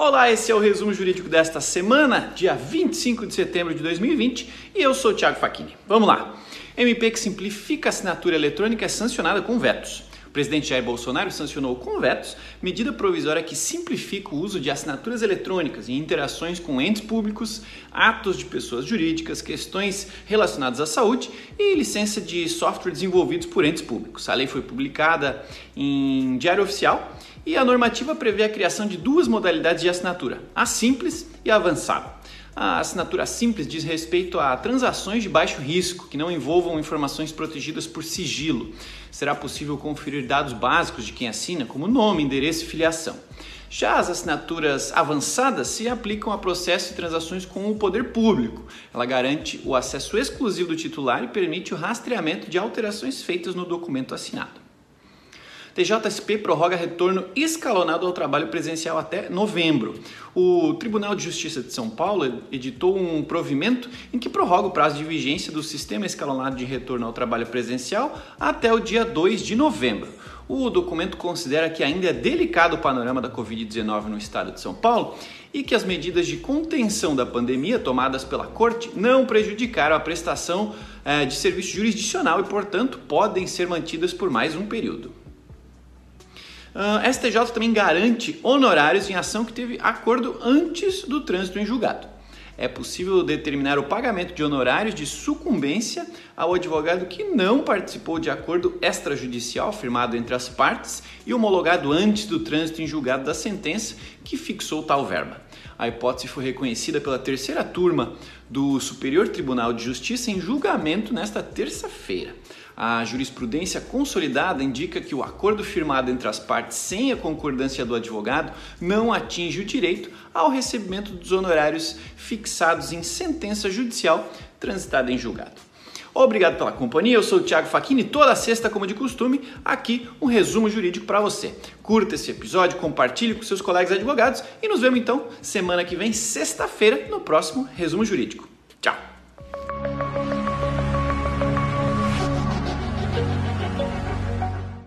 Olá, esse é o resumo jurídico desta semana, dia 25 de setembro de 2020, e eu sou o Thiago Facchini. Vamos lá. MP que simplifica a assinatura eletrônica é sancionada com vetos. O presidente Jair Bolsonaro sancionou com vetos medida provisória que simplifica o uso de assinaturas eletrônicas em interações com entes públicos, atos de pessoas jurídicas, questões relacionadas à saúde e licença de software desenvolvidos por entes públicos. A lei foi publicada em Diário Oficial e a normativa prevê a criação de duas modalidades de assinatura, a simples e a avançada. A assinatura simples diz respeito a transações de baixo risco, que não envolvam informações protegidas por sigilo. Será possível conferir dados básicos de quem assina, como nome, endereço e filiação. Já as assinaturas avançadas se aplicam a processos e transações com o poder público. Ela garante o acesso exclusivo do titular e permite o rastreamento de alterações feitas no documento assinado. TJSP prorroga retorno escalonado ao trabalho presencial até novembro. O Tribunal de Justiça de São Paulo editou um provimento em que prorroga o prazo de vigência do sistema escalonado de retorno ao trabalho presencial até o dia 2 de novembro. O documento considera que ainda é delicado o panorama da Covid-19 no estado de São Paulo e que as medidas de contenção da pandemia tomadas pela Corte não prejudicaram a prestação eh, de serviço jurisdicional e, portanto, podem ser mantidas por mais um período. Uh, ah, STJ também garante honorários em ação que teve acordo antes do trânsito em julgado. É possível determinar o pagamento de honorários de sucumbência ao advogado que não participou de acordo extrajudicial firmado entre as partes e homologado antes do trânsito em julgado da sentença que fixou tal verba. A hipótese foi reconhecida pela terceira turma do Superior Tribunal de Justiça em julgamento nesta terça-feira. A jurisprudência consolidada indica que o acordo firmado entre as partes sem a concordância do advogado não atinge o direito ao recebimento dos honorários fixados em sentença judicial transitada em julgado. Obrigado pela companhia, eu sou o Thiago Facchini, toda sexta, como de costume, aqui um resumo jurídico para você. Curta esse episódio, compartilhe com seus colegas advogados e nos vemos então semana que vem, sexta-feira, no próximo resumo jurídico.